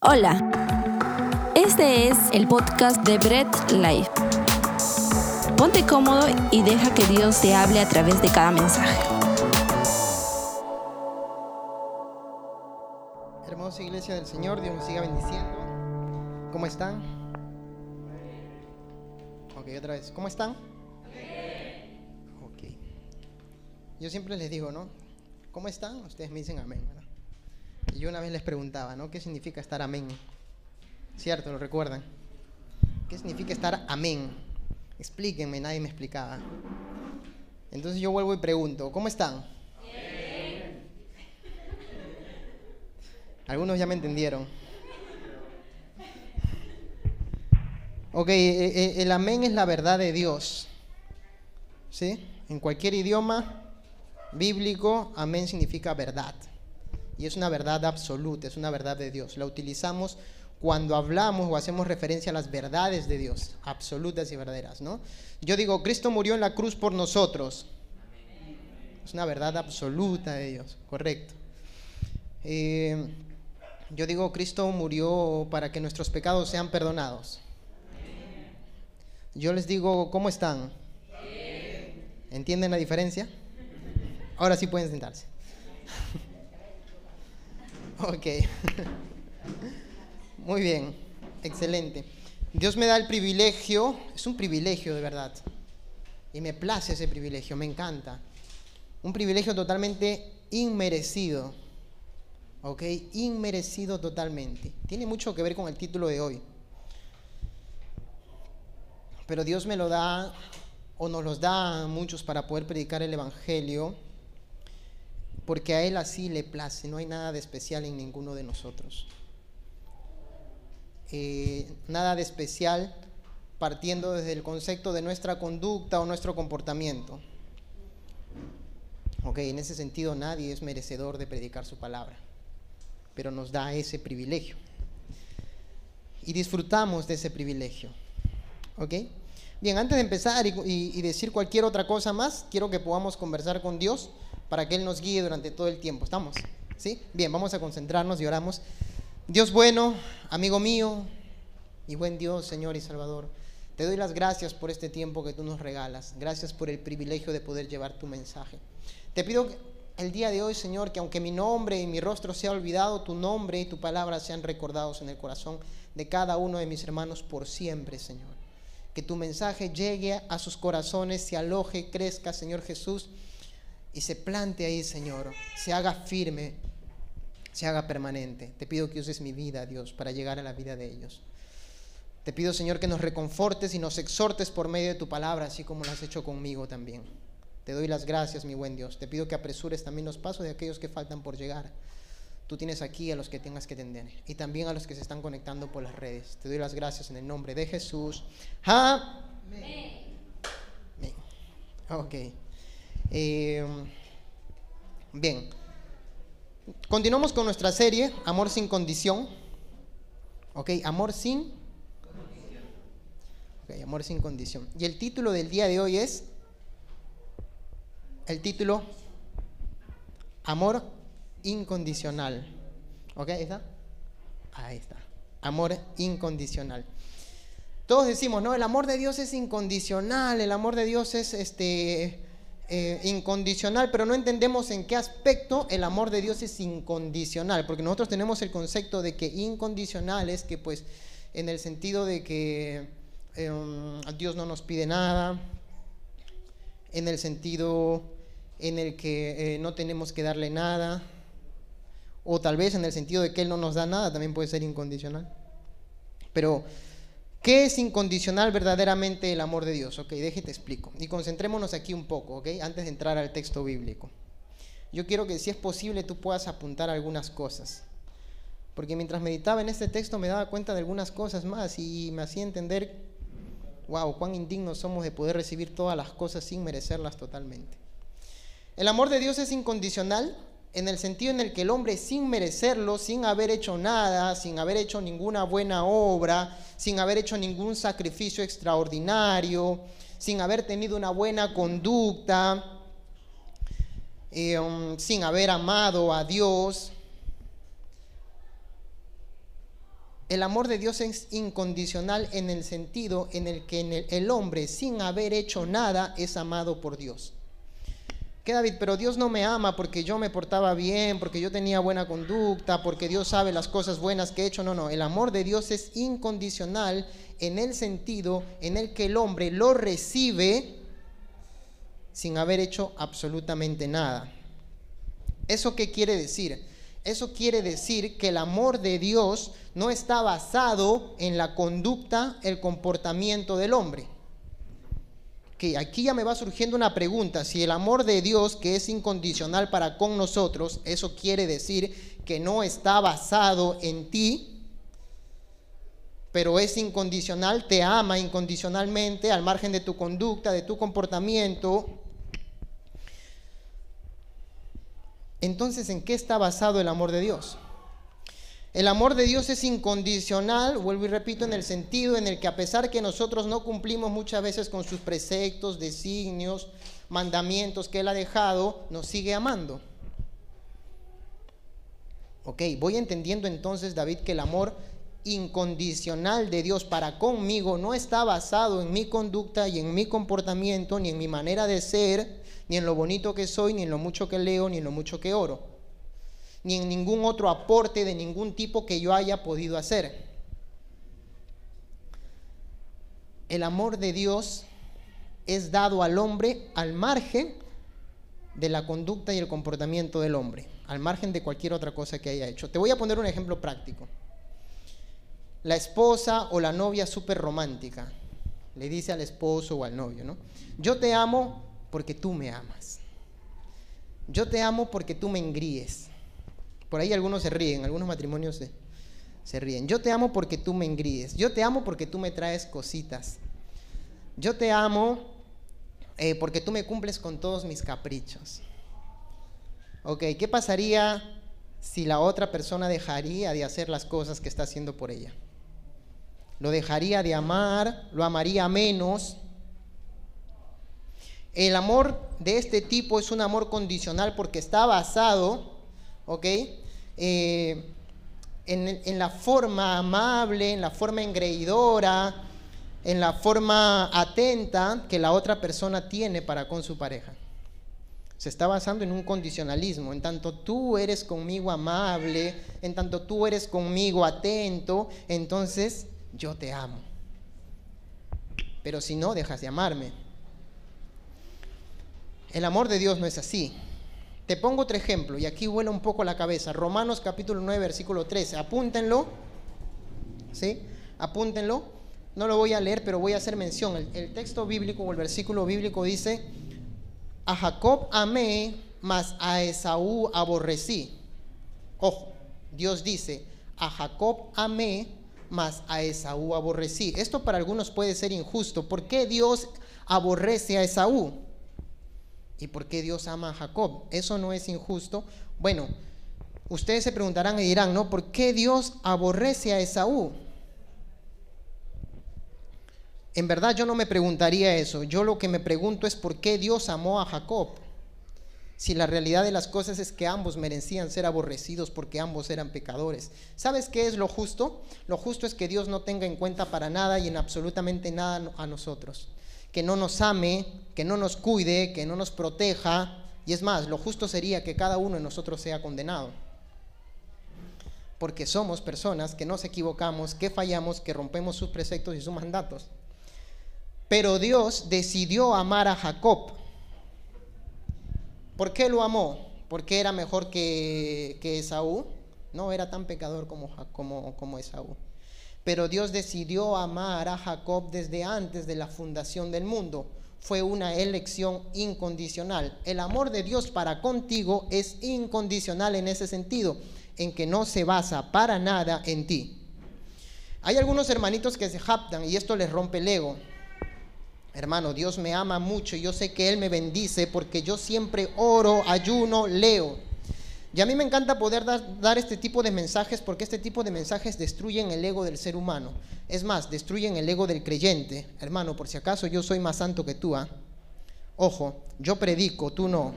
Hola, este es el podcast de Bread Life. Ponte cómodo y deja que Dios te hable a través de cada mensaje. Hermosa iglesia del Señor, Dios nos siga bendiciendo. ¿Cómo están? Ok, otra vez. ¿Cómo están? Ok. Yo siempre les digo, ¿no? ¿Cómo están? Ustedes me dicen amén, yo una vez les preguntaba, ¿no? ¿Qué significa estar amén? ¿Cierto? ¿Lo recuerdan? ¿Qué significa estar amén? Explíquenme, nadie me explicaba. Entonces yo vuelvo y pregunto, ¿cómo están? Algunos ya me entendieron. Ok, eh, eh, el amén es la verdad de Dios. ¿Sí? En cualquier idioma bíblico, amén significa verdad. Y es una verdad absoluta, es una verdad de Dios. La utilizamos cuando hablamos o hacemos referencia a las verdades de Dios, absolutas y verdaderas, ¿no? Yo digo, Cristo murió en la cruz por nosotros. Es una verdad absoluta de Dios, correcto. Eh, yo digo, Cristo murió para que nuestros pecados sean perdonados. Yo les digo, ¿cómo están? ¿Entienden la diferencia? Ahora sí pueden sentarse. Ok. Muy bien, excelente. Dios me da el privilegio, es un privilegio de verdad. Y me place ese privilegio, me encanta. Un privilegio totalmente inmerecido. ¿Ok? Inmerecido totalmente. Tiene mucho que ver con el título de hoy. Pero Dios me lo da, o nos los da a muchos para poder predicar el Evangelio porque a Él así le place, no hay nada de especial en ninguno de nosotros. Eh, nada de especial partiendo desde el concepto de nuestra conducta o nuestro comportamiento. Ok, en ese sentido nadie es merecedor de predicar su palabra, pero nos da ese privilegio. Y disfrutamos de ese privilegio. ¿Ok? Bien, antes de empezar y, y decir cualquier otra cosa más, quiero que podamos conversar con Dios para que Él nos guíe durante todo el tiempo. ¿Estamos? ¿Sí? Bien, vamos a concentrarnos y oramos. Dios bueno, amigo mío y buen Dios, Señor y Salvador, te doy las gracias por este tiempo que tú nos regalas. Gracias por el privilegio de poder llevar tu mensaje. Te pido el día de hoy, Señor, que aunque mi nombre y mi rostro sea olvidado, tu nombre y tu palabra sean recordados en el corazón de cada uno de mis hermanos por siempre, Señor. Que tu mensaje llegue a sus corazones, se aloje, crezca, Señor Jesús y se plante ahí, Señor, se haga firme, se haga permanente. Te pido que uses mi vida, Dios, para llegar a la vida de ellos. Te pido, Señor, que nos reconfortes y nos exhortes por medio de tu palabra, así como lo has hecho conmigo también. Te doy las gracias, mi buen Dios. Te pido que apresures también los pasos de aquellos que faltan por llegar. Tú tienes aquí a los que tengas que atender y también a los que se están conectando por las redes. Te doy las gracias en el nombre de Jesús. Amén. Amén. Ok. Eh, bien, continuamos con nuestra serie, Amor sin condición. Ok, Amor sin... Ok, Amor sin condición. Y el título del día de hoy es... El título, Amor incondicional. ¿Ok? ¿Ahí está? Ahí está. Amor incondicional. Todos decimos, no, el amor de Dios es incondicional, el amor de Dios es este eh, incondicional, pero no entendemos en qué aspecto el amor de Dios es incondicional, porque nosotros tenemos el concepto de que incondicional es que pues en el sentido de que eh, Dios no nos pide nada, en el sentido en el que eh, no tenemos que darle nada, o tal vez en el sentido de que Él no nos da nada, también puede ser incondicional. Pero ¿Qué es incondicional verdaderamente el amor de Dios? Ok, déjate explico. Y concentrémonos aquí un poco, ok, antes de entrar al texto bíblico. Yo quiero que si es posible tú puedas apuntar algunas cosas. Porque mientras meditaba en este texto me daba cuenta de algunas cosas más y me hacía entender, wow, cuán indignos somos de poder recibir todas las cosas sin merecerlas totalmente. El amor de Dios es incondicional en el sentido en el que el hombre sin merecerlo, sin haber hecho nada, sin haber hecho ninguna buena obra, sin haber hecho ningún sacrificio extraordinario, sin haber tenido una buena conducta, eh, um, sin haber amado a Dios, El amor de Dios es incondicional en el sentido en el que el hombre, sin haber hecho nada, es amado por Dios. ¿Qué David? Pero Dios no me ama porque yo me portaba bien, porque yo tenía buena conducta, porque Dios sabe las cosas buenas que he hecho. No, no, el amor de Dios es incondicional en el sentido en el que el hombre lo recibe sin haber hecho absolutamente nada. ¿Eso qué quiere decir? Eso quiere decir que el amor de Dios no está basado en la conducta, el comportamiento del hombre. Que aquí ya me va surgiendo una pregunta. Si el amor de Dios, que es incondicional para con nosotros, eso quiere decir que no está basado en ti, pero es incondicional, te ama incondicionalmente al margen de tu conducta, de tu comportamiento, Entonces, ¿en qué está basado el amor de Dios? El amor de Dios es incondicional, vuelvo y repito, en el sentido en el que a pesar que nosotros no cumplimos muchas veces con sus preceptos, designios, mandamientos que Él ha dejado, nos sigue amando. Ok, voy entendiendo entonces, David, que el amor incondicional de Dios para conmigo no está basado en mi conducta y en mi comportamiento, ni en mi manera de ser, ni en lo bonito que soy, ni en lo mucho que leo, ni en lo mucho que oro, ni en ningún otro aporte de ningún tipo que yo haya podido hacer. El amor de Dios es dado al hombre al margen de la conducta y el comportamiento del hombre, al margen de cualquier otra cosa que haya hecho. Te voy a poner un ejemplo práctico. La esposa o la novia súper romántica le dice al esposo o al novio, ¿no? Yo te amo porque tú me amas. Yo te amo porque tú me engríes. Por ahí algunos se ríen, algunos matrimonios se, se ríen. Yo te amo porque tú me engríes. Yo te amo porque tú me traes cositas. Yo te amo eh, porque tú me cumples con todos mis caprichos. Ok, ¿qué pasaría si la otra persona dejaría de hacer las cosas que está haciendo por ella? Lo dejaría de amar, lo amaría menos, el amor de este tipo es un amor condicional porque está basado, ¿ok? Eh, en, en, la forma amable, en la forma engreidora, en la forma atenta que la otra persona tiene para con su pareja. Se está basando en un condicionalismo. En tanto tú eres conmigo amable, en tanto tú eres conmigo atento, entonces yo te amo. Pero si no, dejas de amarme. El amor de Dios no es así. Te pongo otro ejemplo y aquí vuela un poco la cabeza. Romanos capítulo 9, versículo 13. Apúntenlo. ¿Sí? Apúntenlo. No lo voy a leer, pero voy a hacer mención. El, texto bíblico o el versículo bíblico dice, a Jacob amé, mas a Esaú aborrecí. Ojo, Dios dice, a Jacob amé, mas a Esaú aborrecí. Esto para algunos puede ser injusto. ¿Por qué Dios aborrece a Esaú? ¿Y por qué Dios ama a Jacob? ¿Eso no es injusto? Bueno, ustedes se preguntarán y dirán, ¿no? ¿Por qué Dios aborrece a Esaú? En verdad yo no me preguntaría eso. Yo lo que me pregunto es por qué Dios amó a Jacob. Si la realidad de las cosas es que ambos merecían ser aborrecidos porque ambos eran pecadores. ¿Sabes qué es lo justo? Lo justo es que Dios no tenga en cuenta para nada y en absolutamente nada a nosotros que no nos ame, que no nos cuide, que no nos proteja. Y es más, lo justo sería que cada uno de nosotros sea condenado. Porque somos personas que nos equivocamos, que fallamos, que rompemos sus preceptos y sus mandatos. Pero Dios decidió amar a Jacob. ¿Por qué lo amó? ¿Porque era mejor que, que Esaú? No era tan pecador como, como, como Esaú. Pero Dios decidió amar a Jacob desde antes de la fundación del mundo. Fue una elección incondicional. El amor de Dios para contigo es incondicional en ese sentido, en que no se basa para nada en ti. Hay algunos hermanitos que se japtan y esto les rompe el ego. Hermano, Dios me ama mucho y yo sé que Él me bendice porque yo siempre oro, ayuno, leo. Y a mí me encanta poder dar, este tipo de mensajes porque este tipo de mensajes destruyen el ego del ser humano. Es más, destruyen el ego del creyente. Hermano, por si acaso yo soy más santo que tú. ¿ah? Ojo, yo predico, tú no.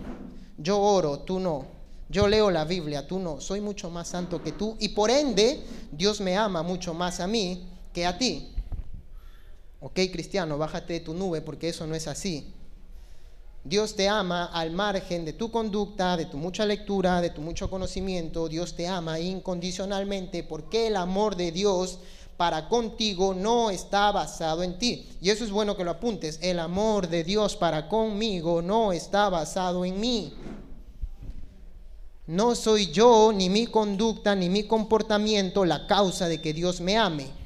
Yo oro, tú no. Yo leo la Biblia, tú no. Soy mucho más santo que tú y por ende Dios me ama mucho más a mí que a ti. Ok, cristiano, bájate de tu nube porque eso no es así. Dios te ama al margen de tu conducta, de tu mucha lectura, de tu mucho conocimiento. Dios te ama incondicionalmente porque el amor de Dios para contigo no está basado en ti. Y eso es bueno que lo apuntes. El amor de Dios para conmigo no está basado en mí. No soy yo, ni mi conducta, ni mi comportamiento la causa de que Dios me ame.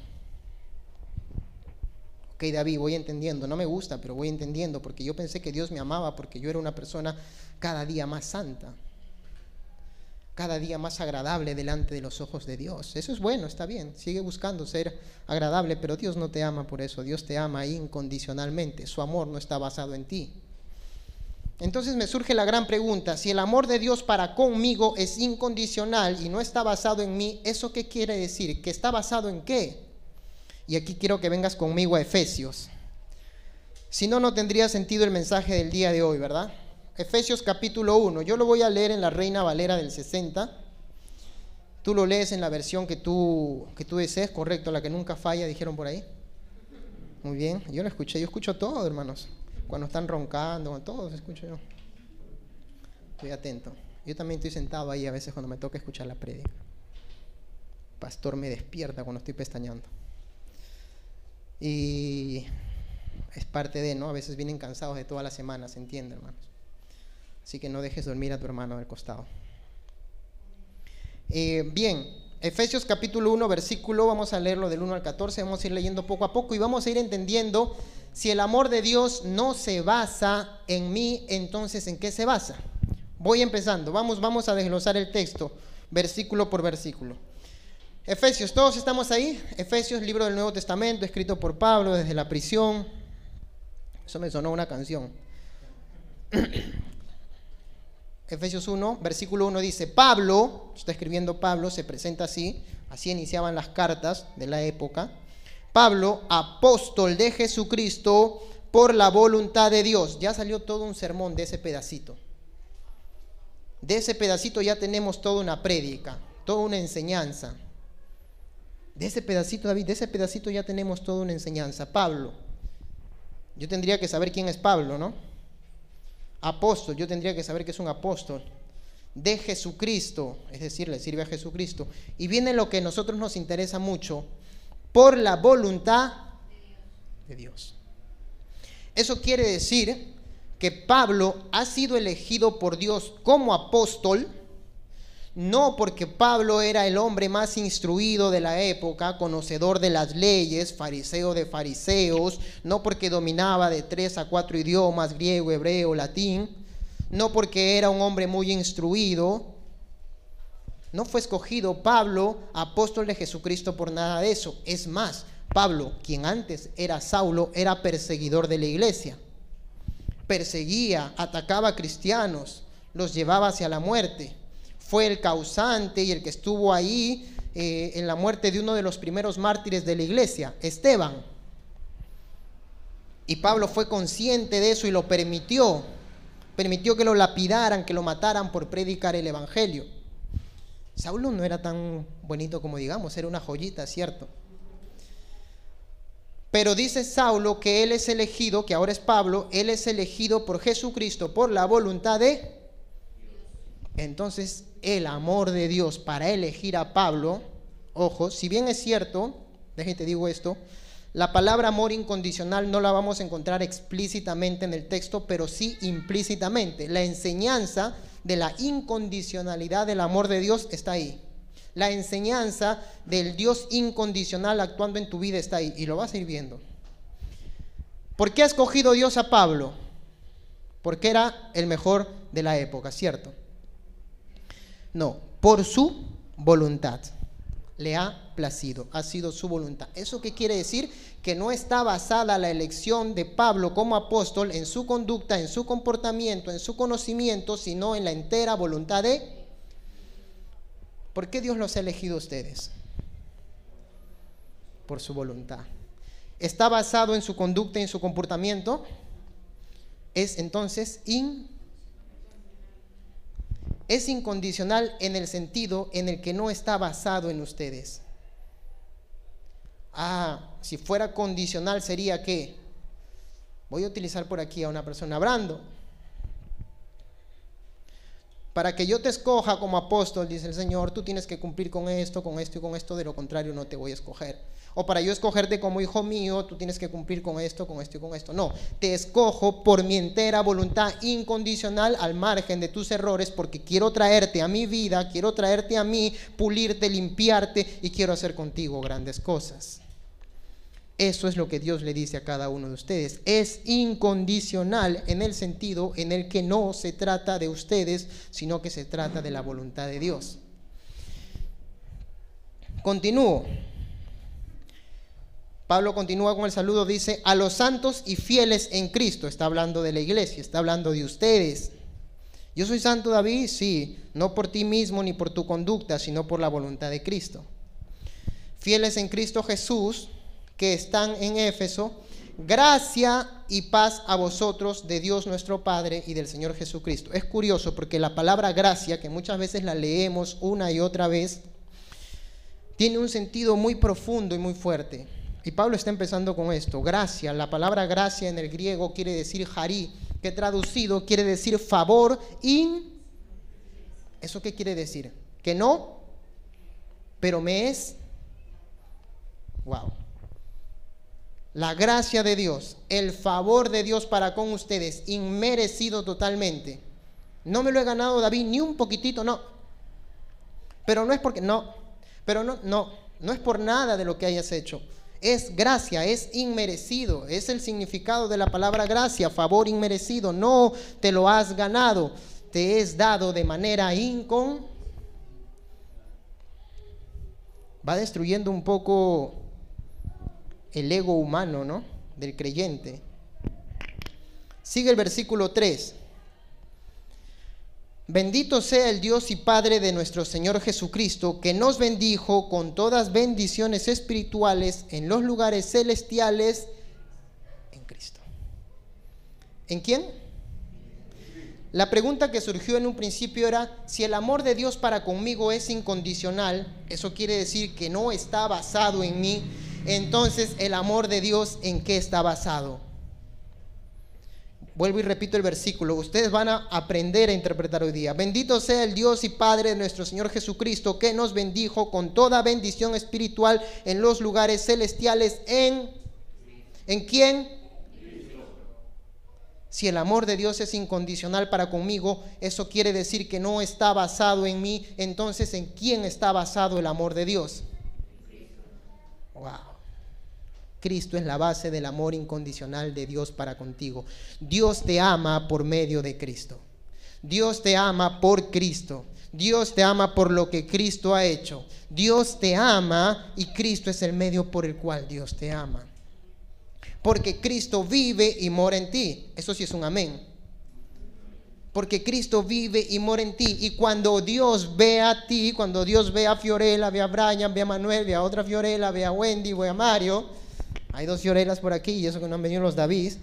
Ok, David, voy entendiendo. No me gusta, pero voy entendiendo porque yo pensé que Dios me amaba porque yo era una persona cada día más santa cada día más agradable delante de los ojos de Dios. Eso es bueno, está bien, sigue buscando ser agradable, pero Dios no te ama por eso, Dios te ama incondicionalmente, su amor no está basado en ti. Entonces me surge la gran pregunta, si el amor de Dios para conmigo es incondicional y no está basado en mí, ¿eso qué quiere decir? ¿Que está basado en qué? Y aquí quiero que vengas conmigo a Efesios. Si no, no tendría sentido el mensaje del día de hoy, ¿verdad? Efesios capítulo 1. Yo lo voy a leer en la Reina Valera del 60. Tú lo lees en la versión que tú, que tú desees, correcto, la que nunca falla, dijeron por ahí. Muy bien, yo lo escuché, yo escucho todo, hermanos. Cuando están roncando, todos escucho yo. Estoy atento. Yo también estoy sentado ahí a veces cuando me toca escuchar la prédica. Pastor me despierta cuando estoy pestañando. Y es parte de, ¿no? A veces vienen cansados de toda la semana, ¿se entiende, hermanos? Así que no dejes dormir a tu hermano del costado. Eh, bien, Efesios capítulo 1, versículo, vamos a leerlo del 1 al 14, vamos a ir leyendo poco a poco y vamos a ir entendiendo si el amor de Dios no se basa en mí, entonces ¿en qué se basa? Voy empezando, vamos, vamos a desglosar el texto, versículo por versículo. Efesios, todos estamos ahí. Efesios, libro del Nuevo Testamento, escrito por Pablo desde la prisión. Eso me sonó una canción. Efesios 1, versículo 1 dice, Pablo, está escribiendo Pablo, se presenta así, así iniciaban las cartas de la época, Pablo, apóstol de Jesucristo por la voluntad de Dios. Ya salió todo un sermón de ese pedacito. De ese pedacito ya tenemos toda una prédica, toda una enseñanza. De ese pedacito, David, de ese pedacito ya tenemos toda una enseñanza. Pablo, yo tendría que saber quién es Pablo, ¿no? apóstol, yo tendría que saber que es un apóstol de Jesucristo, es decir, le sirve a Jesucristo. Y viene lo que a nosotros nos interesa mucho, por la voluntad de Dios. Eso quiere decir que Pablo ha sido elegido por Dios como apóstol, no porque Pablo era el hombre más instruido de la época, conocedor de las leyes, fariseo de fariseos, no porque dominaba de tres a cuatro idiomas, griego, hebreo, latín, no porque era un hombre muy instruido, no fue escogido Pablo, apóstol de Jesucristo, por nada de eso. Es más, Pablo, quien antes era Saulo, era perseguidor de la iglesia. Perseguía, atacaba a cristianos, los llevaba hacia la muerte fue el causante y el que estuvo ahí eh, en la muerte de uno de los primeros mártires de la iglesia, Esteban. Y Pablo fue consciente de eso y lo permitió. Permitió que lo lapidaran, que lo mataran por predicar el Evangelio. Saulo no era tan bonito como digamos, era una joyita, ¿cierto? Pero dice Saulo que él es elegido, que ahora es Pablo, él es elegido por Jesucristo, por la voluntad de... Entonces el amor de Dios para elegir a Pablo, ojo, si bien es cierto, déjate digo esto, la palabra amor incondicional no la vamos a encontrar explícitamente en el texto, pero sí implícitamente. La enseñanza de la incondicionalidad del amor de Dios está ahí. La enseñanza del Dios incondicional actuando en tu vida está ahí y lo vas a ir viendo. ¿Por qué ha escogido Dios a Pablo? Porque era el mejor de la época, ¿cierto? No, por su voluntad. Le ha placido, ha sido su voluntad. ¿Eso qué quiere decir? Que no está basada la elección de Pablo como apóstol en su conducta, en su comportamiento, en su conocimiento, sino en la entera voluntad de... ¿Por qué Dios los ha elegido a ustedes? Por su voluntad. ¿Está basado en su conducta y en su comportamiento? Es entonces in es incondicional en el sentido en el que no está basado en ustedes. Ah, si fuera condicional sería que voy a utilizar por aquí a una persona hablando para que yo te escoja como apóstol, dice el Señor, tú tienes que cumplir con esto, con esto y con esto, de lo contrario no te voy a escoger. O para yo escogerte como hijo mío, tú tienes que cumplir con esto, con esto y con esto. No, te escojo por mi entera voluntad incondicional al margen de tus errores, porque quiero traerte a mi vida, quiero traerte a mí, pulirte, limpiarte y quiero hacer contigo grandes cosas. Eso es lo que Dios le dice a cada uno de ustedes. Es incondicional en el sentido en el que no se trata de ustedes, sino que se trata de la voluntad de Dios. Continúo. Pablo continúa con el saludo, dice, a los santos y fieles en Cristo. Está hablando de la iglesia, está hablando de ustedes. Yo soy santo David, sí, no por ti mismo ni por tu conducta, sino por la voluntad de Cristo. Fieles en Cristo Jesús, que están en Éfeso, gracia y paz a vosotros de Dios nuestro Padre y del Señor Jesucristo. Es curioso porque la palabra gracia, que muchas veces la leemos una y otra vez, tiene un sentido muy profundo y muy fuerte. Y Pablo está empezando con esto. Gracia, la palabra gracia en el griego quiere decir harí, que traducido quiere decir favor in. ¿Eso qué quiere decir? Que no, pero me es. Wow la gracia de Dios, el favor de Dios para con ustedes, inmerecido totalmente. No me lo he ganado David ni un poquitito, no. Pero no es porque, no, pero no, no, no es por nada de lo que hayas hecho. Es gracia, es inmerecido, es el significado de la palabra gracia, favor inmerecido. No te lo has ganado, te es dado de manera incon. Va destruyendo un poco el ego humano, ¿no? Del creyente. Sigue el versículo 3. Bendito sea el Dios y Padre de nuestro Señor Jesucristo, que nos bendijo con todas bendiciones espirituales en los lugares celestiales en Cristo. ¿En quién? La pregunta que surgió en un principio era, si el amor de Dios para conmigo es incondicional, eso quiere decir que no está basado en mí, entonces el amor de Dios en qué está basado. Vuelvo y repito el versículo. Ustedes van a aprender a interpretar hoy día. Bendito sea el Dios y Padre de nuestro Señor Jesucristo, que nos bendijo con toda bendición espiritual en los lugares celestiales. ¿En, ¿en quién? Si el amor de Dios es incondicional para conmigo, eso quiere decir que no está basado en mí. Entonces, ¿en quién está basado el amor de Dios? Wow. Cristo es la base del amor incondicional de Dios para contigo. Dios te ama por medio de Cristo. Dios te ama por Cristo. Dios te ama por lo que Cristo ha hecho. Dios te ama y Cristo es el medio por el cual Dios te ama. Porque Cristo vive y mora en ti. Eso sí es un amén. Porque Cristo vive y mora en ti. Y cuando Dios ve a ti, cuando Dios ve a Fiorella, ve a Brian, ve a Manuel, ve a otra Fiorella, ve a Wendy, ve a Mario, hay dos lloreras por aquí y eso que no han venido los David.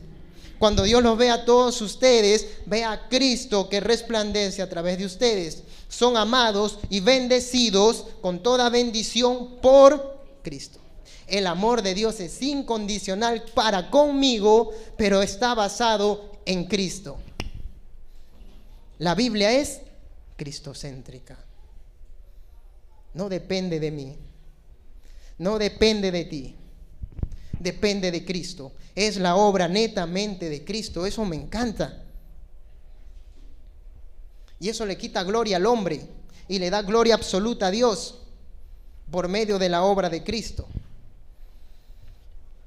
Cuando Dios los ve a todos ustedes, ve a Cristo que resplandece a través de ustedes. Son amados y bendecidos con toda bendición por Cristo. El amor de Dios es incondicional para conmigo, pero está basado en Cristo. La Biblia es cristocéntrica. No depende de mí. No depende de ti depende de Cristo. Es la obra netamente de Cristo. Eso me encanta. Y eso le quita gloria al hombre y le da gloria absoluta a Dios por medio de la obra de Cristo.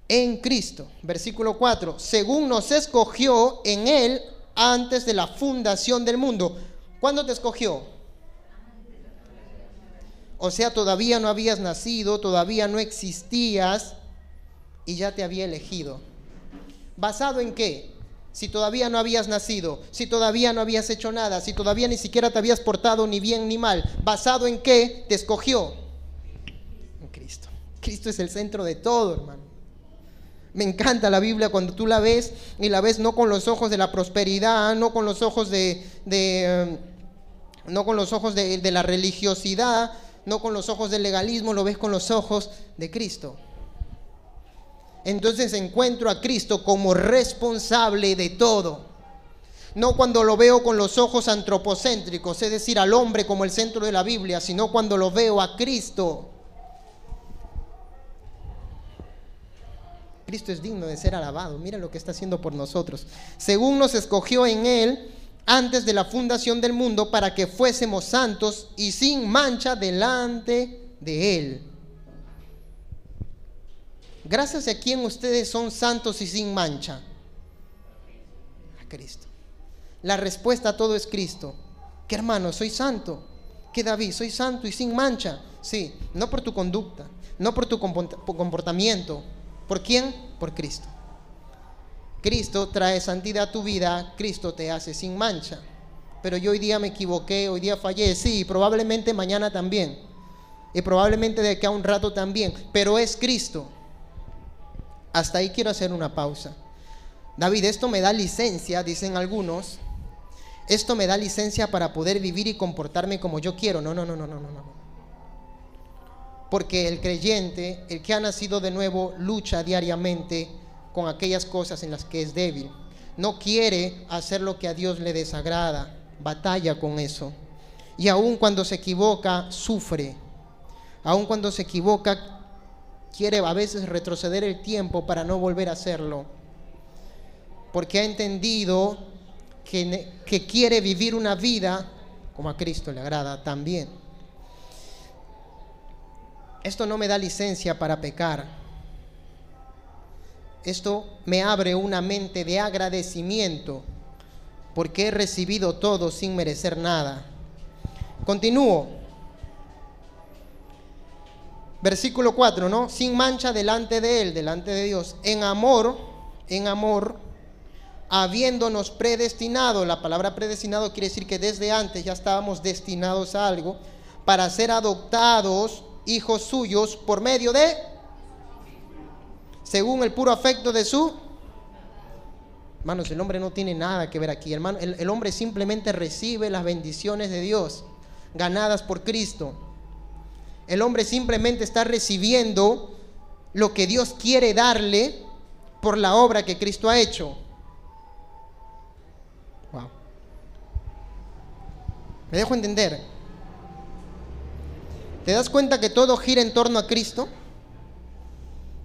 En Cristo, versículo 4, según nos escogió en Él antes de la fundación del mundo. ¿Cuándo te escogió? O sea, todavía no habías nacido, todavía no existías, y ya te había elegido. ¿Basado en qué? Si todavía no habías nacido, si todavía no habías hecho nada, si todavía ni siquiera te habías portado ni bien ni mal, ¿basado en qué te escogió? En Cristo. Cristo es el centro de todo, hermano. Me encanta la Biblia cuando tú la ves y la ves no con los ojos de la prosperidad, no con los ojos de, em, no con los ojos de, de la religiosidad, no con los ojos del legalismo, lo ves con los ojos de Cristo. Entonces encuentro a Cristo como responsable de todo. No cuando lo veo con los ojos antropocéntricos, es decir, al hombre como el centro de la Biblia, sino cuando lo veo a Cristo. Cristo es digno de ser alabado. Mira lo que está haciendo por nosotros. Según nos escogió en Él antes de la fundación del mundo para que fuésemos santos y sin mancha delante de Él. Gracias a quien ustedes son santos y sin mancha. A Cristo. La respuesta a todo es Cristo. ¿Qué hermano? Soy santo. ¿Qué David? Soy santo y sin mancha. Sí, no por tu conducta, no por tu comportamiento. ¿Por quién? Por Cristo. Cristo trae santidad a tu vida, Cristo te hace sin mancha. Pero yo hoy día me equivoqué, hoy día fallé, sí, probablemente mañana también. Y probablemente de aquí a un rato también. Pero es Cristo. Hasta ahí quiero hacer una pausa. David, esto me da licencia, dicen algunos. Esto me da licencia para poder vivir y comportarme como yo quiero. No, no, no, no, no, no. Porque el creyente, el que ha nacido de nuevo, lucha diariamente con aquellas cosas en las que es débil. No quiere hacer lo que a Dios le desagrada. Batalla con eso. Y aun cuando se equivoca, sufre. Aun cuando se equivoca, quiere a veces retroceder el tiempo para no volver a hacerlo. Porque ha entendido que, que quiere vivir una vida como a Cristo le agrada también. Esto no me da licencia para pecar. Esto me abre una mente de agradecimiento porque he recibido todo sin merecer nada. Continúo. Versículo 4, ¿no? Sin mancha delante de Él, delante de Dios. En amor, en amor, habiéndonos predestinado. La palabra predestinado quiere decir que desde antes ya estábamos destinados a algo para ser adoptados hijos suyos por medio de, según el puro afecto de su... Hermanos, el hombre no tiene nada que ver aquí. Hermano, el, el hombre simplemente recibe las bendiciones de Dios ganadas por Cristo. El hombre simplemente está recibiendo lo que Dios quiere darle por la obra que Cristo ha hecho. Wow. ¿Me dejo entender? ¿Te das cuenta que todo gira en torno a Cristo?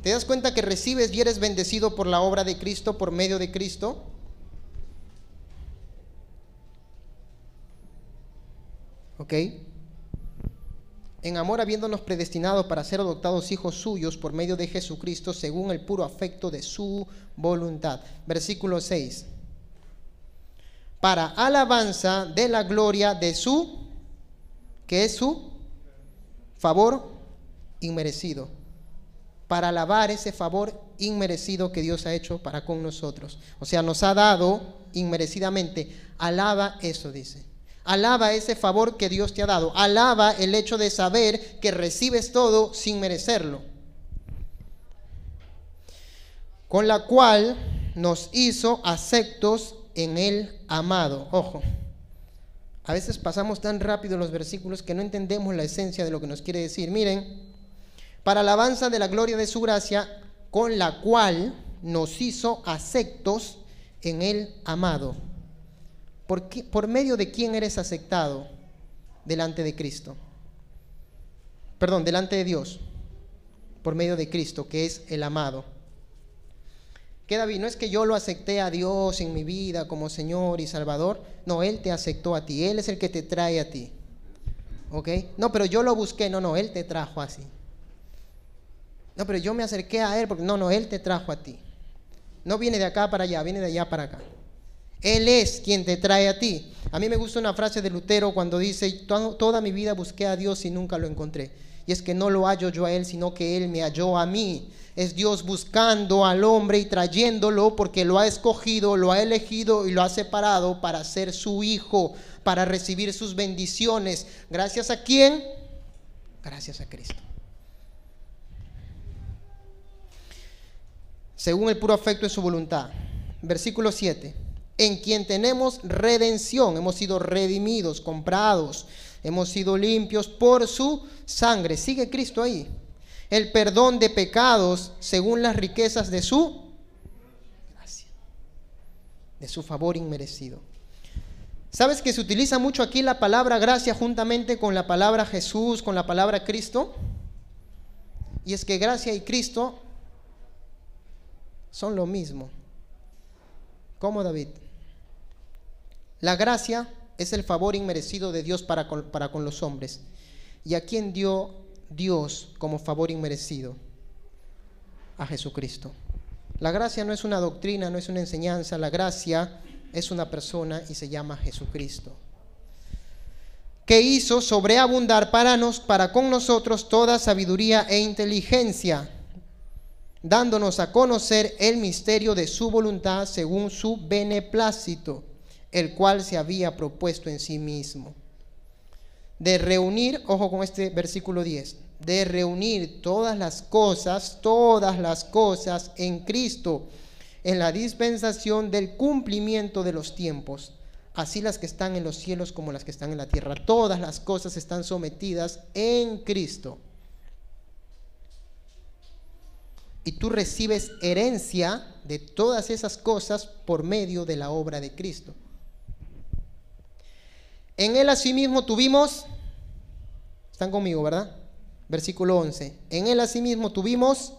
¿Te das cuenta que recibes y eres bendecido por la obra de Cristo, por medio de Cristo? ¿Ok? En amor habiéndonos predestinado para ser adoptados hijos suyos por medio de Jesucristo según el puro afecto de su voluntad. Versículo 6. Para alabanza de la gloria de su, que es su favor inmerecido. Para alabar ese favor inmerecido que Dios ha hecho para con nosotros. O sea, nos ha dado inmerecidamente. Alaba eso, dice. Alaba ese favor que Dios te ha dado. Alaba el hecho de saber que recibes todo sin merecerlo. Con la cual nos hizo aceptos en el amado. Ojo, a veces pasamos tan rápido los versículos que no entendemos la esencia de lo que nos quiere decir. Miren, para alabanza de la gloria de su gracia, con la cual nos hizo aceptos en el amado. ¿Por, medio de quién eres aceptado delante de Cristo? Perdón, delante de Dios. Por medio de Cristo, que es el amado. ¿Qué David? No es que yo lo acepté a Dios en mi vida como Señor y Salvador. No, Él te aceptó a ti. Él es el que te trae a ti. ¿Ok? No, pero yo lo busqué. No, no, Él te trajo así. No, pero yo me acerqué a Él porque no, no, Él te trajo a ti. No viene de acá para allá, viene de allá para acá. Él es quien te trae a ti. A mí me gusta una frase de Lutero cuando dice, toda mi vida busqué a Dios y nunca lo encontré. Y es que no lo hallo yo a Él, sino que Él me halló a mí. Es Dios buscando al hombre y trayéndolo porque lo ha escogido, lo ha elegido y lo ha separado para ser su hijo, para recibir sus bendiciones. ¿Gracias a quién? Gracias a Cristo. Según el puro afecto de su voluntad. Versículo 7 en quien tenemos redención, hemos sido redimidos, comprados, hemos sido limpios por su sangre. Sigue Cristo ahí. el perdón de pecados según las riquezas de su gracia, de su favor inmerecido. ¿Sabes que se utiliza mucho aquí la palabra gracia juntamente con la palabra Jesús, con la palabra Cristo? Y es que gracia y Cristo son lo mismo. ¿Cómo David? La gracia es el favor inmerecido de Dios para con, los hombres. ¿Y a quién dio Dios como favor inmerecido? A Jesucristo. La gracia no es una doctrina, no es una enseñanza, la gracia es una persona y se llama Jesucristo. Que hizo sobreabundar para, nos, para con nosotros toda sabiduría e inteligencia, dándonos a conocer el misterio de su voluntad según su beneplácito, el cual se había propuesto en sí mismo. De reunir, ojo con este versículo 10, de reunir todas las cosas, todas las cosas en Cristo en la dispensación del cumplimiento de los tiempos, así las que están en los cielos como las que están en la tierra. Todas las cosas están sometidas en Cristo. Y tú recibes herencia de todas esas cosas por medio de la obra de Cristo. En él asimismo tuvimos, están conmigo, ¿verdad? Versículo 11. En él asimismo tuvimos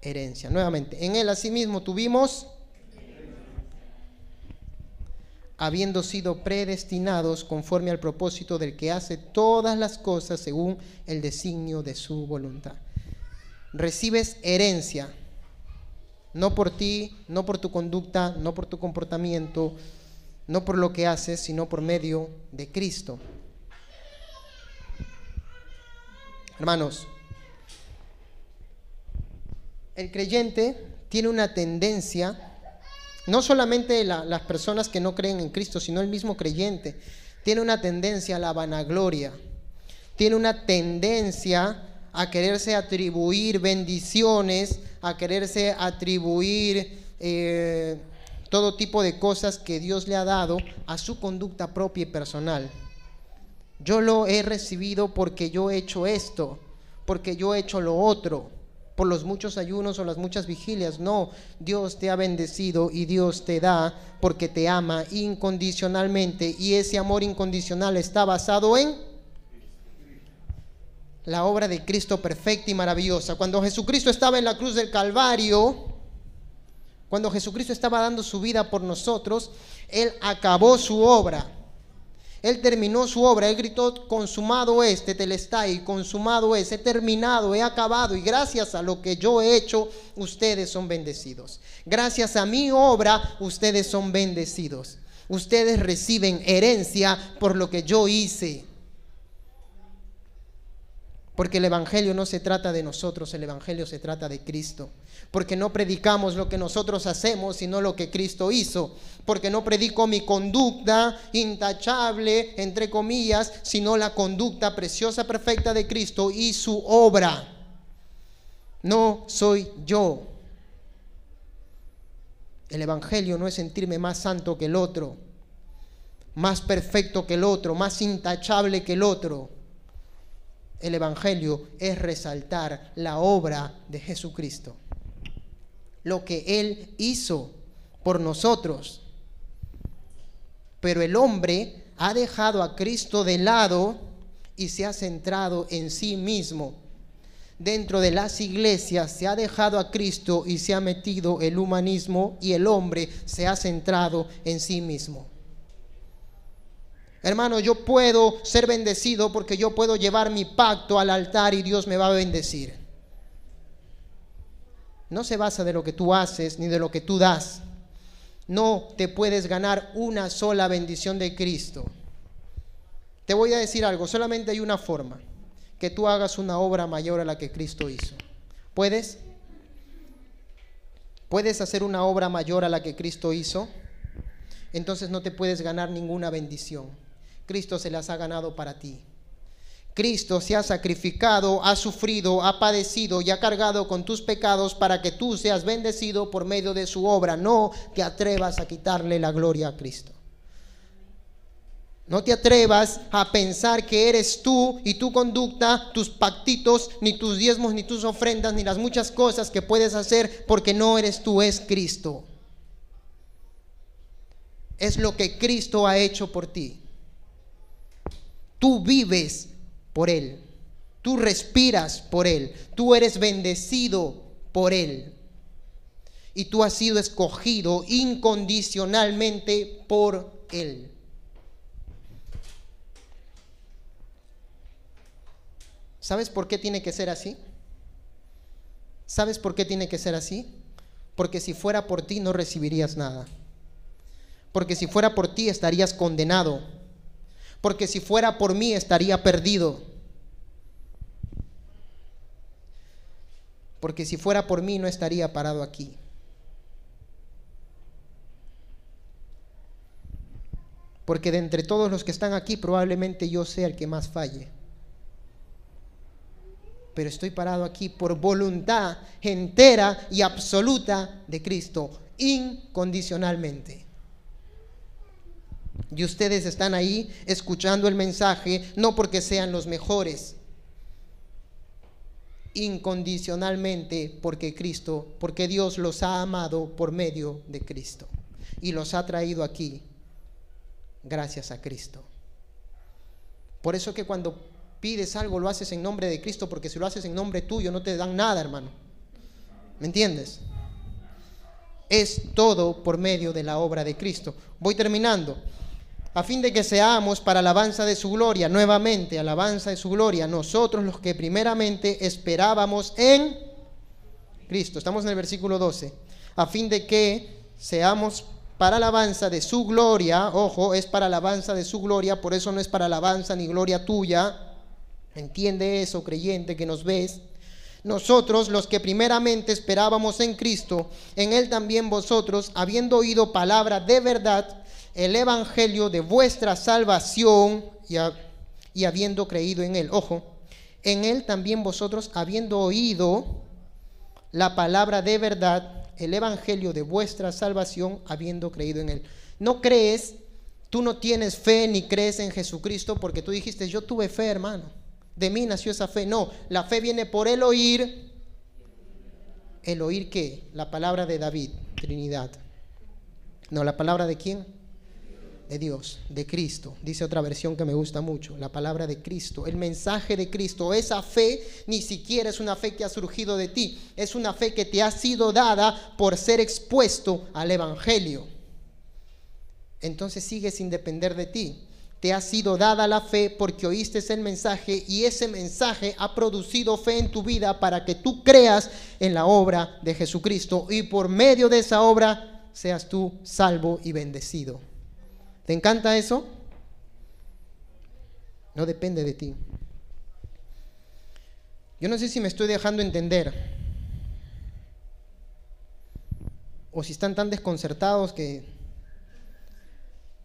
herencia. Nuevamente, en él asimismo tuvimos, habiendo sido predestinados conforme al propósito del que hace todas las cosas según el designio de su voluntad. Recibes herencia, no por ti, no por tu conducta, no por tu comportamiento, no por lo que haces, sino por medio de Cristo. Hermanos, el creyente tiene una tendencia, no solamente las personas que no creen en Cristo, sino el mismo creyente, tiene una tendencia a la vanagloria, tiene una tendencia a quererse atribuir bendiciones, a quererse atribuir eh, todo tipo de cosas que Dios le ha dado a su conducta propia y personal. Yo lo he recibido porque yo he hecho esto, porque yo he hecho lo otro por los muchos ayunos o las muchas vigilias. No, Dios te ha bendecido y Dios te da porque te ama incondicionalmente y ese amor incondicional está basado en la obra de Cristo perfecta y maravillosa. Cuando Jesucristo estaba en la cruz del Calvario, cuando Jesucristo estaba dando su vida por nosotros, Él acabó su obra. Él terminó su obra, Él gritó, consumado este telestai, consumado es, he terminado, he acabado, y gracias a lo que yo he hecho, ustedes son bendecidos. Gracias a mi obra, ustedes son bendecidos. Ustedes reciben herencia por lo que yo hice. Porque el Evangelio no se trata de nosotros, el Evangelio se trata de Cristo. Porque no predicamos lo que nosotros hacemos, sino lo que Cristo hizo. Porque no predico mi conducta intachable, entre comillas, sino la conducta preciosa, perfecta de Cristo y su obra. No soy yo. El Evangelio no es sentirme más santo que el otro, más perfecto que el otro, más intachable que el otro el Evangelio es resaltar la obra de Jesucristo. Lo que Él hizo por nosotros. Pero el hombre ha dejado a Cristo de lado y se ha centrado en sí mismo. Dentro de las iglesias se ha dejado a Cristo y se ha metido el humanismo y el hombre se ha centrado en sí mismo. Hermano, yo puedo ser bendecido porque yo puedo llevar mi pacto al altar y Dios me va a bendecir. No se basa de lo que tú haces ni de lo que tú das. No te puedes ganar una sola bendición de Cristo. Te voy a decir algo, solamente hay una forma, que tú hagas una obra mayor a la que Cristo hizo. ¿Puedes? ¿Puedes hacer una obra mayor a la que Cristo hizo? Entonces no te puedes ganar ninguna bendición. Cristo se las ha ganado para ti. Cristo se ha sacrificado, ha sufrido, ha padecido y ha cargado con tus pecados para que tú seas bendecido por medio de su obra. No te atrevas a quitarle la gloria a Cristo. No te atrevas a pensar que eres tú y tu conducta, tus pactitos, ni tus diezmos, ni tus ofrendas, ni las muchas cosas que puedes hacer, porque no eres tú, es Cristo. Es lo que Cristo ha hecho por ti. Tú vives por Él. Tú respiras por Él. Tú eres bendecido por Él. Y tú has sido escogido incondicionalmente por Él. ¿Sabes por qué tiene que ser así? ¿Sabes por qué tiene que ser así? Porque si fuera por ti no recibirías nada. Porque si fuera por ti estarías condenado. Porque si fuera por mí estaría perdido. Porque si fuera por mí no estaría parado aquí. Porque de entre todos los que están aquí probablemente yo sea el que más falle pero estoy parado aquí por voluntad entera y absoluta de Cristo, incondicionalmente. Y ustedes están ahí escuchando el mensaje no porque sean los mejores, incondicionalmente porque Cristo, porque Dios los ha amado por medio de Cristo y los ha traído aquí gracias a Cristo. Por eso que cuando pides algo, lo haces en nombre de Cristo, porque si lo haces en nombre tuyo no te dan nada, hermano. ¿Me entiendes? Es todo por medio de la obra de Cristo. Voy terminando. A fin de que seamos para alabanza de su gloria, nuevamente, alabanza de su gloria, nosotros los que primeramente esperábamos en Cristo. Estamos en el versículo 12. A fin de que seamos para alabanza de su gloria, ojo, es para alabanza de su gloria, por eso no es para alabanza ni gloria tuya, Entiende eso, creyente que nos ves. Nosotros, los que primeramente esperábamos en Cristo, en Él también vosotros, habiendo oído palabra de verdad, el Evangelio de vuestra salvación y, habiendo creído en Él. Ojo, en Él también vosotros, habiendo oído la palabra de verdad, el Evangelio de vuestra salvación, habiendo creído en Él. No crees, tú no tienes fe ni crees en Jesucristo porque tú dijiste, yo tuve fe, hermano de mí nació esa fe. No, la fe viene por el oír. ¿El oír qué? La palabra de David, Trinidad. No, la palabra de quién? De Dios, de Cristo. Dice otra versión que me gusta mucho, la palabra de Cristo, el mensaje de Cristo. Esa fe ni siquiera es una fe que ha surgido de ti, es una fe que te ha sido dada por ser expuesto al Evangelio. Entonces sigue sin depender de ti te ha sido dada la fe porque oíste el mensaje y ese mensaje ha producido fe en tu vida para que tú creas en la obra de Jesucristo y por medio de esa obra seas tú salvo y bendecido. ¿Te encanta eso? No depende de ti. Yo no sé si me estoy dejando entender o si están tan desconcertados que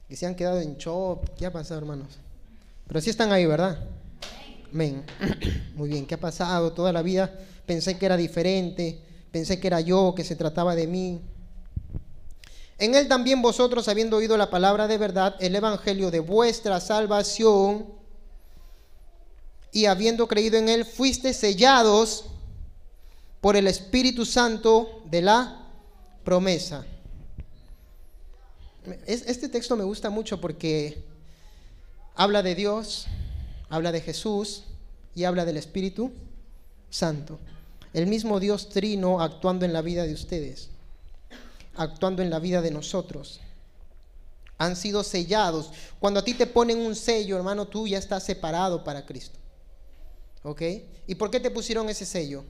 que se han quedado en shock. ¿Qué ha pasado, hermanos? Pero sí están ahí, ¿verdad? Amén. Muy bien, ¿qué ha pasado? Toda la vida pensé que era diferente, pensé que era yo, que se trataba de mí. En él también vosotros, habiendo oído la palabra de verdad, el evangelio de vuestra salvación, y habiendo creído en él, fuiste sellados por el Espíritu Santo de la promesa este texto me gusta mucho porque habla de Dios, habla de Jesús y habla del Espíritu Santo. El mismo Dios trino actuando en la vida de ustedes, actuando en la vida de nosotros. Han sido sellados. Cuando a ti te ponen un sello, hermano, tú ya estás separado para Cristo. ¿Ok? ¿Y por qué te pusieron ese sello?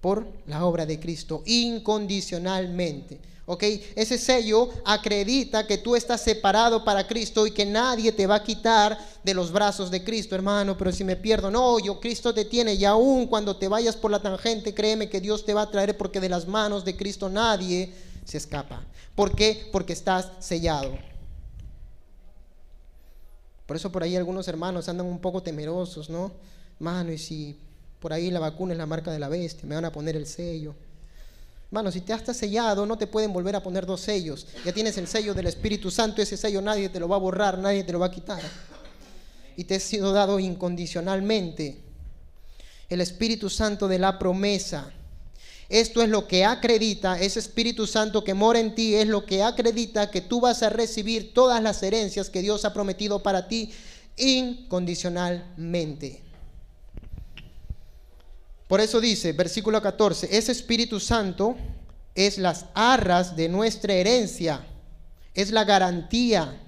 Por la obra de Cristo, incondicionalmente. ¿ok? Ese sello acredita que tú estás separado para Cristo y que nadie te va a quitar de los brazos de Cristo, hermano. Pero si me pierdo, no, yo Cristo te tiene y aún cuando te vayas por la tangente, créeme que Dios te va a traer porque de las manos de Cristo nadie se escapa. ¿Por qué? Porque estás sellado. Por eso por ahí algunos hermanos andan un poco temerosos, ¿no? Mano, y si por ahí la vacuna es la marca de la bestia, me van a poner el sello. Hermano, si te has sellado, no te pueden volver a poner dos sellos. Ya tienes el sello del Espíritu Santo, ese sello nadie te lo va a borrar, nadie te lo va a quitar. Y te ha sido dado incondicionalmente el Espíritu Santo de la promesa. Esto es lo que acredita, ese Espíritu Santo que mora en ti es lo que acredita que tú vas a recibir todas las herencias que Dios ha prometido para ti incondicionalmente. Por eso dice, versículo 14, ese Espíritu Santo es las arras de nuestra herencia, es la garantía.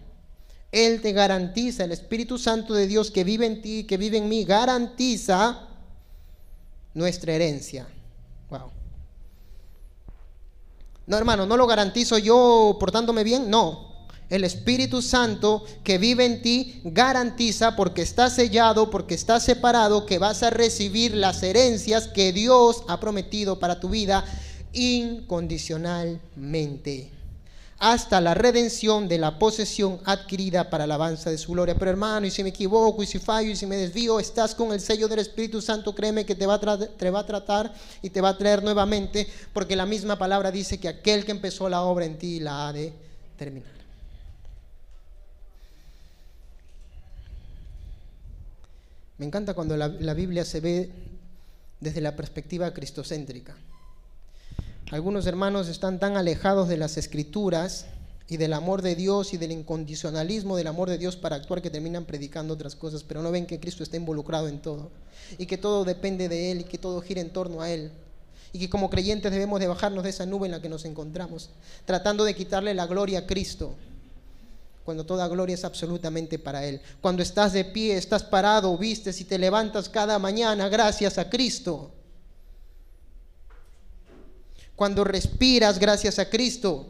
Él te garantiza, el Espíritu Santo de Dios que vive en ti, que vive en mí, garantiza nuestra herencia. Wow. No, hermano, no lo garantizo yo portándome bien, no. El Espíritu Santo que vive en ti garantiza porque está sellado, porque está separado, que vas a recibir las herencias que Dios ha prometido para tu vida incondicionalmente hasta la redención de la posesión adquirida para alabanza de su gloria. Pero hermano, y si me equivoco, y si fallo, y si me desvío, estás con el sello del Espíritu Santo, créeme que te va, a te va a tratar y te va a traer nuevamente, porque la misma palabra dice que aquel que empezó la obra en ti la ha de terminar. Me encanta cuando la, la Biblia se ve desde la perspectiva cristocéntrica. Algunos hermanos están tan alejados de las escrituras y del amor de Dios y del incondicionalismo del amor de Dios para actuar que terminan predicando otras cosas, pero no ven que Cristo está involucrado en todo y que todo depende de Él y que todo gira en torno a Él y que como creyentes debemos de bajarnos de esa nube en la que nos encontramos, tratando de quitarle la gloria a Cristo, cuando toda gloria es absolutamente para Él. Cuando estás de pie, estás parado, vistes y te levantas cada mañana gracias a Cristo. Cuando respiras gracias a Cristo,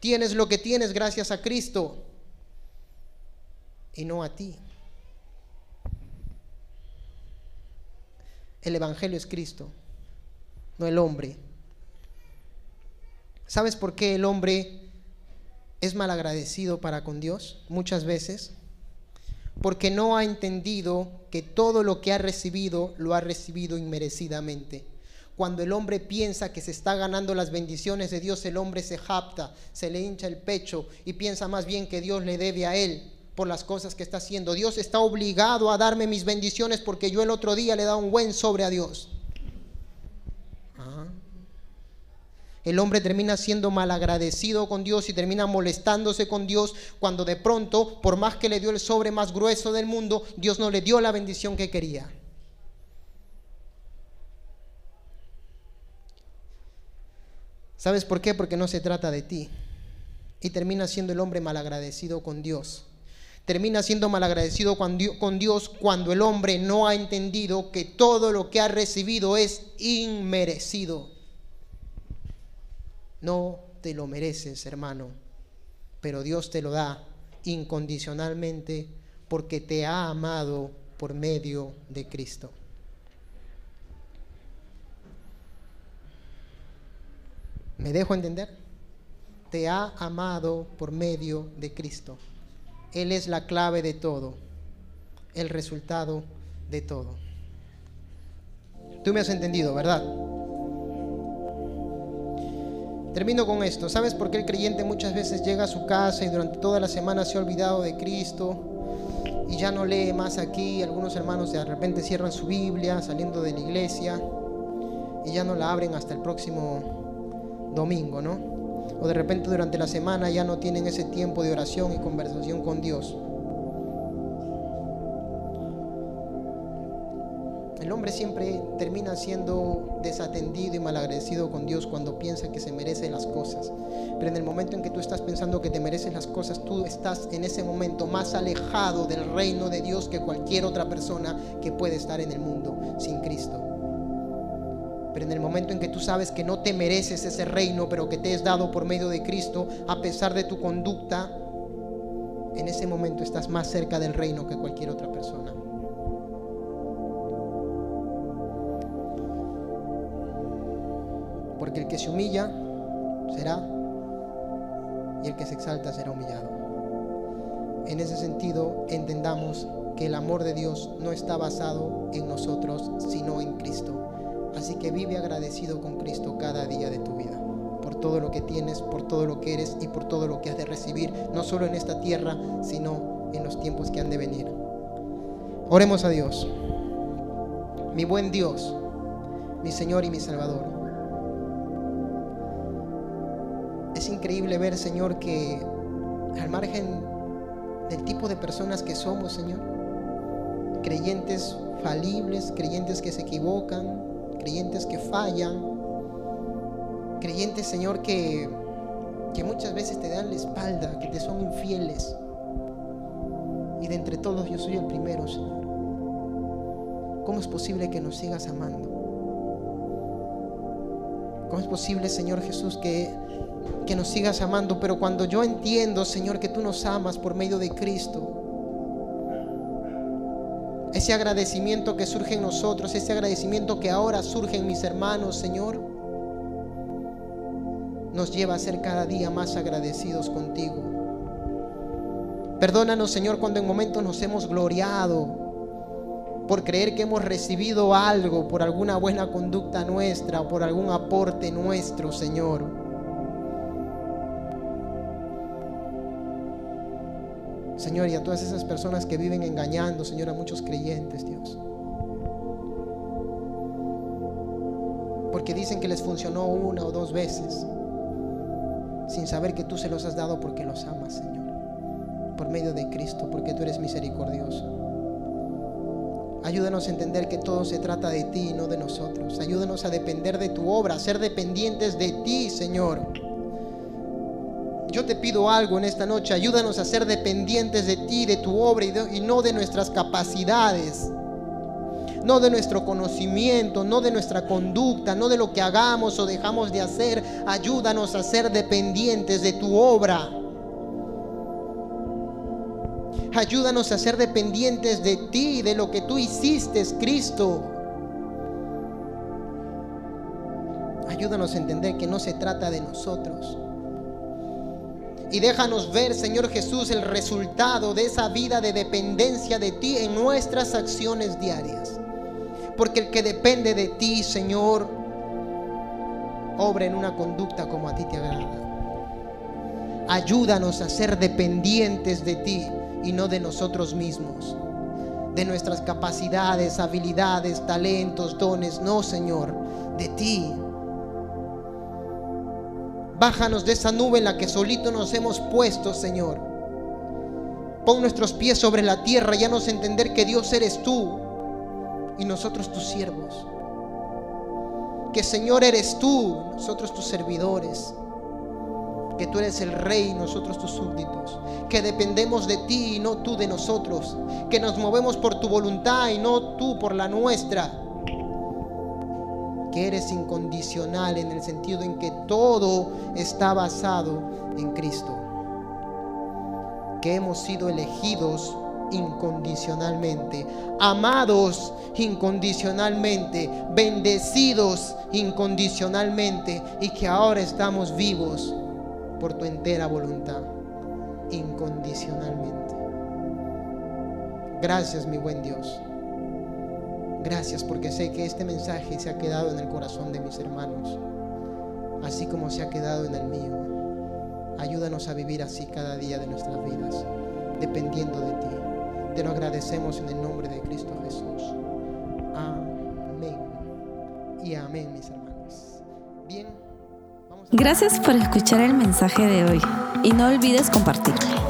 tienes lo que tienes gracias a Cristo y no a ti. El Evangelio es Cristo, no el hombre. ¿Sabes por qué el hombre es malagradecido para con Dios muchas veces? Porque no ha entendido que todo lo que ha recibido lo ha recibido inmerecidamente cuando el hombre piensa que se está ganando las bendiciones de Dios, el hombre se japta, se le hincha el pecho y piensa más bien que Dios le debe a él por las cosas que está haciendo. Dios está obligado a darme mis bendiciones porque yo el otro día le he dado un buen sobre a Dios. El hombre termina siendo malagradecido con Dios y termina molestándose con Dios cuando de pronto, por más que le dio el sobre más grueso del mundo, Dios no le dio la bendición que quería. ¿Sabes por qué? Porque no se trata de ti. Y termina siendo el hombre malagradecido con Dios. Termina siendo malagradecido con Dios cuando el hombre no ha entendido que todo lo que ha recibido es inmerecido. No te lo mereces, hermano, pero Dios te lo da incondicionalmente porque te ha amado por medio de Cristo. ¿Me dejo entender? Te ha amado por medio de Cristo. Él es la clave de todo, el resultado de todo. Tú me has entendido, ¿verdad? Termino con esto. ¿Sabes por qué el creyente muchas veces llega a su casa y durante toda la semana se ha olvidado de Cristo y ya no lee más aquí? Algunos hermanos de repente cierran su Biblia saliendo de la iglesia y ya no la abren hasta el próximo domingo, ¿no? O de repente durante la semana ya no tienen ese tiempo de oración y conversación con Dios. El hombre siempre termina siendo desatendido y malagradecido con Dios cuando piensa que se merece las cosas. Pero en el momento en que tú estás pensando que te mereces las cosas, tú estás en ese momento más alejado del reino de Dios que cualquier otra persona que puede estar en el mundo sin Cristo. Pero en el momento en que tú sabes que no te mereces ese reino, pero que te es dado por medio de Cristo, a pesar de tu conducta, en ese momento estás más cerca del reino que cualquier otra persona. Porque el que se humilla será y el que se exalta será humillado. En ese sentido, entendamos que el amor de Dios no está basado en nosotros, sino en Cristo Así que vive agradecido con Cristo cada día de tu vida, por todo lo que tienes, por todo lo que eres y por todo lo que has de recibir, no solo en esta tierra, sino en los tiempos que han de venir. Oremos a Dios, mi buen Dios, mi Señor y mi Salvador. Es increíble ver, Señor, que al margen del tipo de personas que somos, Señor, creyentes falibles, creyentes que se equivocan, creyentes que fallan, creyentes, Señor, que, que muchas veces te dan la espalda, que te son infieles. Y de entre todos yo soy el primero, Señor. ¿Cómo es posible que nos sigas amando? ¿Cómo es posible, Señor Jesús, que, que nos sigas amando? Pero cuando yo entiendo, Señor, que tú nos amas por medio de Cristo, ese agradecimiento que surge en nosotros, ese agradecimiento que ahora surge en mis hermanos, Señor, nos lleva a ser cada día más agradecidos contigo. Perdónanos, Señor, cuando en momentos nos hemos gloriado por creer que hemos recibido algo, por alguna buena conducta nuestra, por algún aporte nuestro, Señor. Señor, y a todas esas personas que viven engañando, Señor, a muchos creyentes, Dios. Porque dicen que les funcionó una o dos veces, sin saber que tú se los has dado porque los amas, Señor. Por medio de Cristo, porque tú eres misericordioso. Ayúdanos a entender que todo se trata de ti y no de nosotros. Ayúdanos a depender de tu obra, a ser dependientes de ti, Señor yo te pido algo en esta noche, ayúdanos a ser dependientes de ti, de tu obra y, no de nuestras capacidades, no de nuestro conocimiento, no de nuestra conducta, no de lo que hagamos o dejamos de hacer. Ayúdanos a ser dependientes de tu obra. Ayúdanos a ser dependientes de ti, de lo que tú hiciste, Cristo. Ayúdanos a entender que no se trata de nosotros y déjanos ver, Señor Jesús, el resultado de esa vida de dependencia de ti en nuestras acciones diarias. Porque el que depende de ti, Señor, obra en una conducta como a ti te agrada. Ayúdanos a ser dependientes de ti y no de nosotros mismos, de nuestras capacidades, habilidades, talentos, dones. No, Señor, de ti Bájanos de esa nube en la que solito nos hemos puesto, Señor. Pon nuestros pies sobre la tierra y nos entender que Dios eres tú y nosotros tus siervos. Que Señor eres tú, nosotros tus servidores. Que tú eres el rey y nosotros tus súbditos. Que dependemos de ti y no tú de nosotros. Que nos movemos por tu voluntad y no tú por la nuestra que eres incondicional en el sentido en que todo está basado en Cristo. Que hemos sido elegidos incondicionalmente, amados incondicionalmente, bendecidos incondicionalmente y que ahora estamos vivos por tu entera voluntad, incondicionalmente. Gracias mi buen Dios. Gracias porque sé que este mensaje se ha quedado en el corazón de mis hermanos, así como se ha quedado en el mío. Ayúdanos a vivir así cada día de nuestras vidas, dependiendo de ti. Te lo agradecemos en el nombre de Cristo Jesús. Amén. Y amén, mis hermanos. Bien. Gracias por escuchar el mensaje de hoy y no olvides compartirlo.